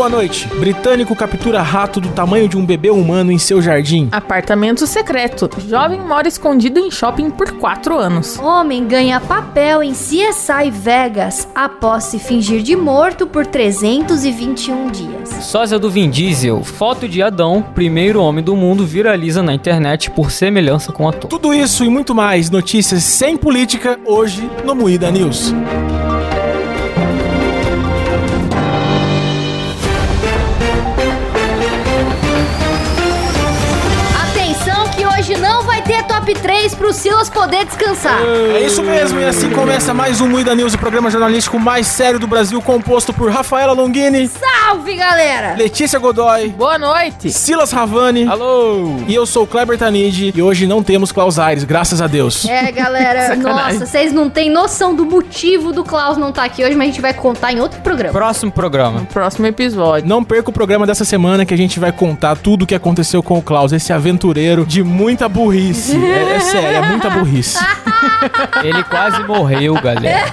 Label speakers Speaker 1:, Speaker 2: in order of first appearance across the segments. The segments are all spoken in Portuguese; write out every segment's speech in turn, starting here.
Speaker 1: Boa noite. Britânico captura rato do tamanho de um bebê humano em seu jardim.
Speaker 2: Apartamento secreto. Jovem mora escondido em shopping por 4 anos.
Speaker 3: Homem ganha papel em CSI Vegas após se fingir de morto por 321 dias.
Speaker 4: Sósia do Vin Diesel, foto de Adão, primeiro homem do mundo, viraliza na internet por semelhança com o ator.
Speaker 1: Tudo isso e muito mais notícias sem política hoje no Moída News.
Speaker 3: Top 3 pro Silas poder descansar.
Speaker 1: É isso mesmo, e assim começa mais um Moída News, o programa jornalístico mais sério do Brasil, composto por Rafaela Longini,
Speaker 3: Salve, galera!
Speaker 1: Letícia Godoy,
Speaker 2: Boa noite.
Speaker 1: Silas Ravani.
Speaker 4: Alô!
Speaker 1: E eu sou o Kleber Tanid e hoje não temos Klaus Aires, graças a Deus.
Speaker 3: É, galera, nossa, vocês não têm noção do motivo do Klaus não estar aqui hoje, mas a gente vai contar em outro programa.
Speaker 4: Próximo programa.
Speaker 2: Próximo episódio.
Speaker 1: Não perca o programa dessa semana que a gente vai contar tudo o que aconteceu com o Klaus, esse aventureiro de muita burrice. É, é sério, é muita burrice.
Speaker 4: Ele quase morreu, galera.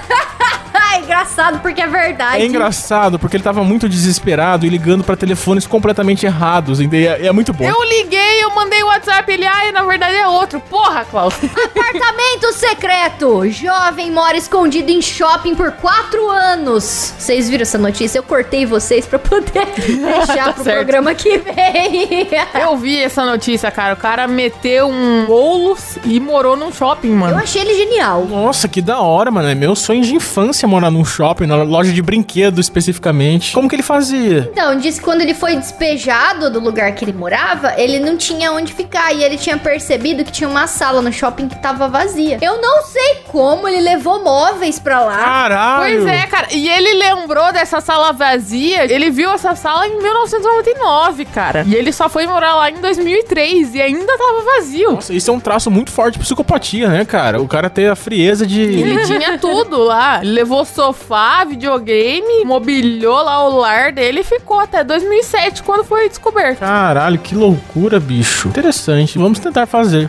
Speaker 3: Ah, engraçado porque é verdade.
Speaker 1: É engraçado porque ele tava muito desesperado e ligando pra telefones completamente errados. E é, é muito bom.
Speaker 2: Eu liguei, eu mandei o WhatsApp, ele, ai, na verdade é outro. Porra, Klaus.
Speaker 3: Apartamento secreto. Jovem mora escondido em shopping por 4 anos. Vocês viram essa notícia? Eu cortei vocês pra poder deixar pro
Speaker 2: certo.
Speaker 3: programa que vem.
Speaker 2: Eu vi essa notícia, cara. O cara meteu um bolos e morou num shopping,
Speaker 3: Eu
Speaker 2: mano.
Speaker 3: achei ele genial.
Speaker 1: Nossa, que da hora, mano. É meu sonho de infância morar num shopping, na loja de brinquedo especificamente. Como que ele fazia?
Speaker 3: Então, disse que quando ele foi despejado do lugar que ele morava, ele não tinha onde ficar. E ele tinha percebido que tinha uma sala no shopping que tava vazia. Eu não sei como ele levou móveis pra lá.
Speaker 1: Caralho!
Speaker 2: Pois é, cara. E ele lembrou dessa sala vazia. Ele viu essa sala em 1999, cara. E ele só foi morar lá em 2003 e ainda tava vazio.
Speaker 1: Nossa, isso é um traço muito forte de psicopatia, né, cara? O cara ter a frieza de.
Speaker 2: Ele tinha tudo lá. Ele levou sofá, videogame, mobiliou lá o lar dele e ficou até 2007, quando foi descoberto.
Speaker 1: Caralho, que loucura, bicho. Interessante. Vamos tentar fazer.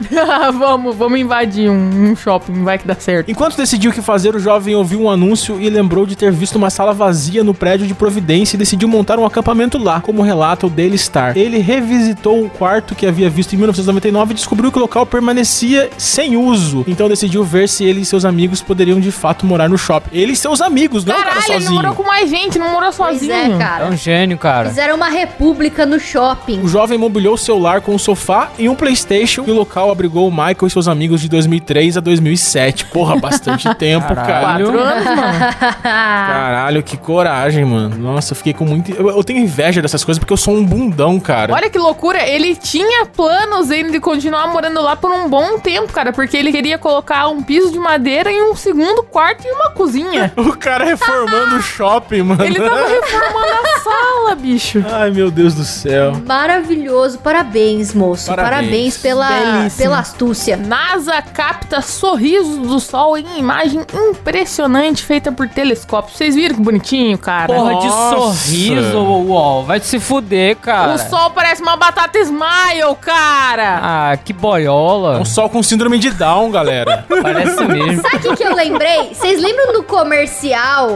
Speaker 2: vamos, vamos invadir um, um shopping, vai que dá certo.
Speaker 1: Enquanto decidiu o que fazer, o jovem ouviu um anúncio e lembrou de ter visto uma sala vazia no prédio de Providência e decidiu montar um acampamento lá, como relata o Daily Star. Ele revisitou o quarto que havia visto em 1999 e descobriu que o local permanecia sem uso. Então decidiu ver se ele e seus amigos poderiam de fato morar no shopping. Ele e seus amigos, não o cara
Speaker 2: Caralho, ele
Speaker 1: sozinho.
Speaker 2: morou com mais gente, não morou
Speaker 3: Pois
Speaker 2: sozinho.
Speaker 3: é,
Speaker 4: É
Speaker 3: cara.
Speaker 4: um gênio, cara.
Speaker 3: Fizeram uma república no shopping.
Speaker 1: O jovem mobiliou seu lar com um sofá e um Playstation e o local abrigou o Michael e seus amigos de 2003 a 2007. Porra, bastante tempo, cara.
Speaker 2: Quatro anos, mano.
Speaker 1: Caralho, que coragem, mano. Nossa, eu fiquei com muito. Eu, eu tenho inveja dessas coisas porque eu sou um bundão, cara.
Speaker 2: Olha que loucura, ele tinha planos ainda de continuar morando lá por um bom tempo, cara, porque ele queria colocar um piso de madeira em um segundo quarto e uma cozinha.
Speaker 1: O cara reformando o shopping, mano.
Speaker 2: Ele tava reformando a sala, bicho.
Speaker 1: Ai, meu Deus do céu.
Speaker 3: Maravilhoso. Parabéns, moço.
Speaker 1: Parabéns.
Speaker 3: Parabéns, pela,
Speaker 2: Belíssimo.
Speaker 3: pela astúcia.
Speaker 2: NASA capta sorrisos do sol em imagem impressionante feita por telescópio. Vocês viram que bonitinho, cara?
Speaker 4: Porra de sorriso, uol. Vai se fuder, cara.
Speaker 2: O sol parece uma batata smile, cara.
Speaker 4: Ah, que boiola.
Speaker 1: Um sol com síndrome de Down, galera.
Speaker 4: Parece mesmo.
Speaker 3: Sabe o que, que eu lembrei? Vocês lembram do comercial?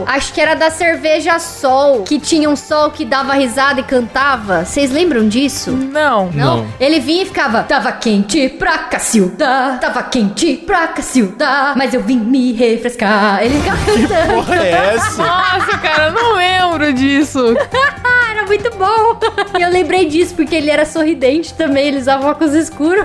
Speaker 3: Acho que era da cerveja Sol, que tinha um sol que dava risada e cantava. Vocês lembram disso?
Speaker 2: Não.
Speaker 3: Não?
Speaker 1: Não.
Speaker 3: Ele vinha e ficava Tava quente pra Cacilda Tava quente pra Cacilda Mas eu vim me refrescar Ele ficava cantando
Speaker 1: Porra, é essa?
Speaker 2: Nossa, cara, eu não lembro disso.
Speaker 3: Era muito bom E eu lembrei disso porque ele era sorridente também Ele usava óculos escuros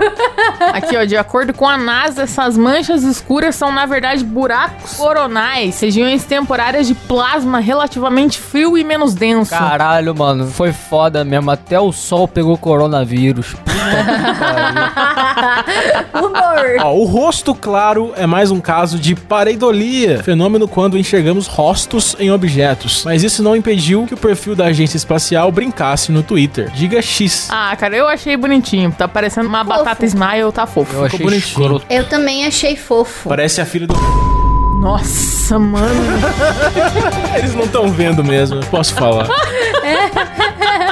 Speaker 2: Aqui, ó, de acordo com a NASA, essas manchas escuras são, na verdade, buracos coronais, regiões temporárias de plasma relativamente frio e menos denso.
Speaker 4: Caralho, mano, foi foda mesmo. Até o sol pegou coronavírus.
Speaker 3: Humor
Speaker 1: Ó, o rosto claro é mais um caso de pareidolia, fenômeno quando enxergamos rostos em objetos. Mas isso não impediu que o perfil da agência espacial brincasse no Twitter. Diga X.
Speaker 2: Ah, cara, eu achei bonitinho. Tá parecendo uma
Speaker 3: Fofo.
Speaker 2: batata smile, tá fofo.
Speaker 4: Eu achei
Speaker 1: bonitinho.
Speaker 4: escroto.
Speaker 3: Eu também achei fofo
Speaker 1: Parece a filha do.
Speaker 2: Nossa, mano.
Speaker 1: Eles não estão vendo mesmo, eu posso falar.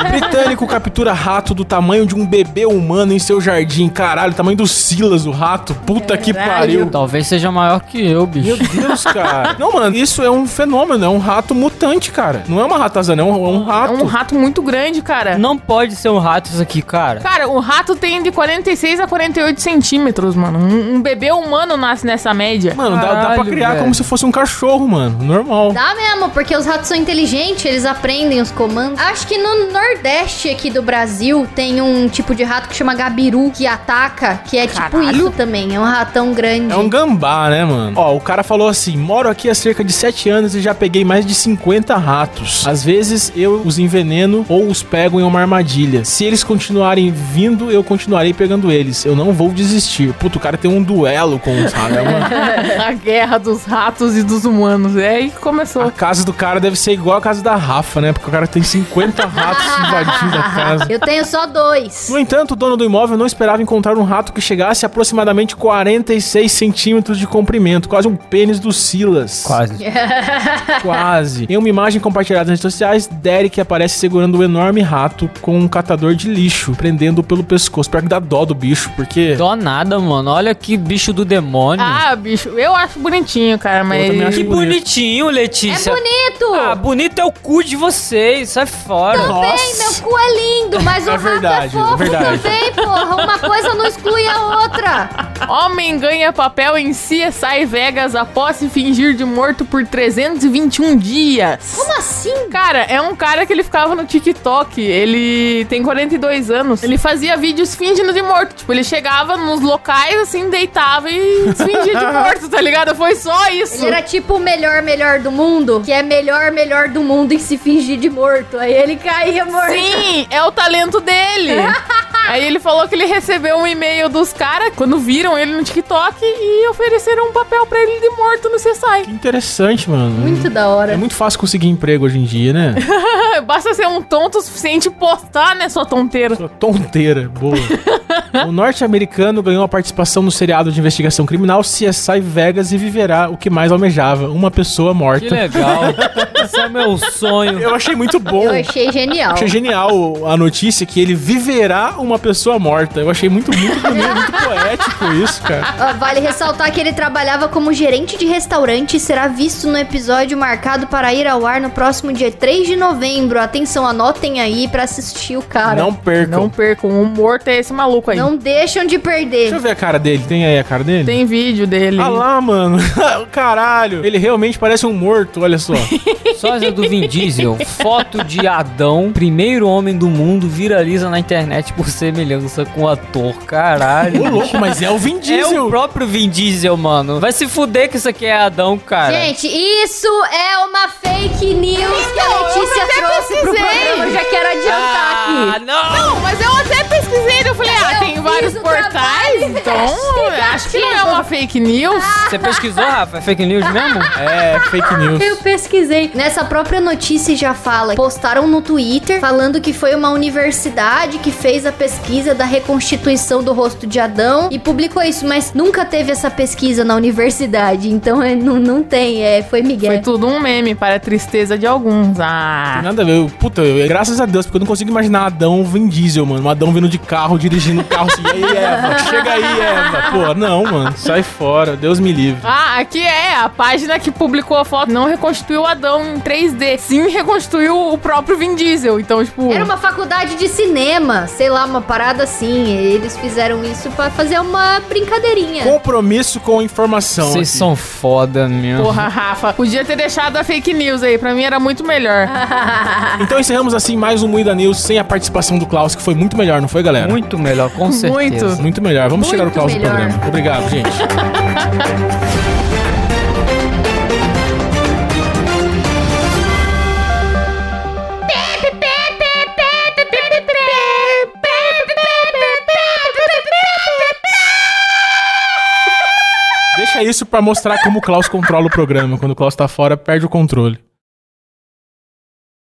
Speaker 1: Britânico captura rato do tamanho de um bebê humano em seu jardim. Caralho, tamanho do Silas, o rato. Puta que
Speaker 2: Caralho.
Speaker 1: pariu.
Speaker 4: Talvez seja maior que eu,
Speaker 1: Meu
Speaker 4: bicho.
Speaker 1: Deus, cara. Não, mano, isso é um fenômeno, é um rato mutante, cara. Não é uma ratazana, é um, é um
Speaker 2: É
Speaker 1: rato.
Speaker 2: um rato muito grande, cara.
Speaker 4: Não pode ser um rato isso aqui, cara.
Speaker 2: Cara, o rato tem de 46 a 48 centímetros, mano. Um, um bebê humano nasce nessa média.
Speaker 1: Mano, dá, dá pra
Speaker 4: Caralho,
Speaker 1: criar
Speaker 4: velho.
Speaker 1: como se fosse um cachorro, mano. Normal.
Speaker 3: Dá mesmo, porque os ratos são inteligentes, eles aprendem os comandos. Acho que no Nordeste aqui do Brasil tem um tipo de rato que chama gabiru, que ataca, que é tipo
Speaker 2: Caralho.
Speaker 3: isso também. É um ratão grande.
Speaker 1: É um gambá, né, mano? Ó, o cara falou assim: moro aqui há cerca de 7 anos e já peguei mais de 50 ratos. Às vezes eu os enveneno ou os pego em uma armadilha. Se eles continuarem vindo, eu continuarei pegando eles. Eu não vou desistir. Puto, o cara tem um duelo com os ratos. É uma-
Speaker 2: A guerra dos ratos e dos humanos. É aí que começou.
Speaker 1: A casa do cara deve ser igual a casa da Rafa, né? Porque o cara tem 50 ratos invadindo a casa.
Speaker 3: Eu tenho só dois.
Speaker 1: No entanto, o dono do imóvel não esperava encontrar um rato que chegasse a aproximadamente 46 centímetros de comprimento, quase um pênis do Silas.
Speaker 4: Quase.
Speaker 1: Quase. Em uma imagem compartilhada nas redes sociais, Derek aparece segurando um enorme rato com um catador de lixo, prendendo-o pelo pescoço. Pior que dá dó do bicho, porque.
Speaker 4: Dó nada, mano. Olha que bicho do demônio.
Speaker 2: Ah, bicho, eu acho bonitinho, cara, mas.
Speaker 1: também acho
Speaker 4: que
Speaker 1: bonito.
Speaker 4: bonitinho,
Speaker 3: É
Speaker 4: Letícia.
Speaker 3: bonito!
Speaker 4: Ah, bonito é o cu de vocês. Sai fora.
Speaker 3: Bem, meu cu é lindo, mas o
Speaker 1: É
Speaker 3: rato
Speaker 1: verdade,
Speaker 3: é
Speaker 1: é
Speaker 3: fofo
Speaker 1: verdade.
Speaker 3: também, porra. Uma coisa não exclui a outra.
Speaker 2: Homem ganha papel em CSI Vegas após se fingir de morto por 321 dias.
Speaker 3: Como assim?
Speaker 2: Cara, é um cara que ele ficava no TikTok. Ele tem 42 anos. Ele fazia vídeos fingindo de morto. Tipo, ele chegava nos locais, assim, deitava e se fingia de morto, tá ligado? Foi só isso.
Speaker 3: Ele era tipo o melhor, melhor do mundo, que é melhor, melhor do mundo em se fingir de morto. Aí ele caía morto.
Speaker 2: Sim, é o talento dele. Aí ele falou que ele recebeu um e-mail dos caras quando viram ele no TikTok e ofereceram um papel pra ele de morto no CSI.
Speaker 1: Que interessante, mano.
Speaker 3: Muito da hora.
Speaker 1: É muito fácil conseguir emprego hoje em dia, né?
Speaker 2: Basta ser um tonto o suficiente e postar, né, sua tonteira.
Speaker 1: Sua tonteira, boa. o norte-americano ganhou a participação no seriado de investigação criminal CSI Vegas e viverá o que mais almejava, uma pessoa
Speaker 4: Que
Speaker 1: morta.
Speaker 4: legal. Esse é meu sonho.
Speaker 1: Eu achei muito bom.
Speaker 3: Eu achei genial.
Speaker 1: Achei genial a notícia que ele viverá uma pessoa morta. Eu achei muito, muito bonito, muito poético isso, cara.
Speaker 3: Ó, Vale ressaltar que ele trabalhava como gerente de restaurante e será visto no episódio marcado para ir ao ar no próximo dia 3 de novembro. Atenção, anotem aí pra assistir o cara.
Speaker 1: Não percam.
Speaker 2: Não percam, o morto é esse maluco aí.
Speaker 3: Não deixam de perder.
Speaker 1: Deixa eu ver a cara dele. Tem aí a cara dele?
Speaker 2: Tem vídeo dele.
Speaker 1: Ah lá, mano. Caralho. Ele realmente parece um morto, olha só.
Speaker 4: Sósia do Vin Diesel. Foto de Adão, primeiro homem do mundo, viraliza na internet por semelhança com o ator. Caralho.
Speaker 1: Ô, louco, mas é o Vin
Speaker 4: É
Speaker 1: Diesel.
Speaker 4: o próprio Vin Diesel, mano. Vai se fuder que isso aqui é Adão, cara.
Speaker 3: Gente, isso é uma fake news que a
Speaker 2: Então,
Speaker 3: Letícia
Speaker 2: eu até
Speaker 3: trouxe pro
Speaker 2: pesquisei.
Speaker 3: programa. Eu já quero adiantar
Speaker 4: ah,
Speaker 3: aqui.
Speaker 4: não!
Speaker 2: Não, mas eu até pesquisei, eu falei, então acho que não é uma fake news.
Speaker 4: Você pesquisou, Rafa? É fake news mesmo?
Speaker 1: É, fake news.
Speaker 3: Eu pesquisei. Nessa própria notícia já fala. Postaram no Twitter falando que foi uma universidade que fez a pesquisa da reconstituição do rosto de Adão e publicou isso, mas nunca teve essa pesquisa na universidade. Então é, não, não tem, é, foi Miguel.
Speaker 2: Foi tudo um meme para a tristeza de alguns. Ah.
Speaker 1: Nada a ver. Eu- Puta, eu- graças a Deus, porque eu não consigo imaginar Adão Vin Diesel, mano. Um Adão vindo de carro, dirigindo o carro assim. E aí, Eva? Chega aí, Eva. Pô, não, mano. Sai fora. Deus me livre.
Speaker 2: Ah, aqui é a página que publicou a foto. Não reconstruiu o Adão em 3D. Sim, reconstruiu o próprio Vin Diesel. Então, tipo.
Speaker 3: Era uma faculdade de cinema, sei lá, uma parada assim. Eles fizeram isso pra fazer uma brincadeirinha.
Speaker 1: Compromisso com informação.
Speaker 4: Vocês são foda mesmo.
Speaker 2: Porra, Rafa, podia ter deixado a fake news aí. Pra mim era muito melhor.
Speaker 1: Então encerramos assim mais um Muida News sem a participação do Klaus, que foi muito melhor, não foi, galera?
Speaker 4: Muito melhor, com certeza.
Speaker 2: Muito.
Speaker 1: Muito melhor. Vamos
Speaker 3: Muito
Speaker 1: tirar o Klaus do programa. Obrigado, gente. Deixa isso pra mostrar como o Klaus controla o programa. Quando o Klaus tá fora, perde o controle.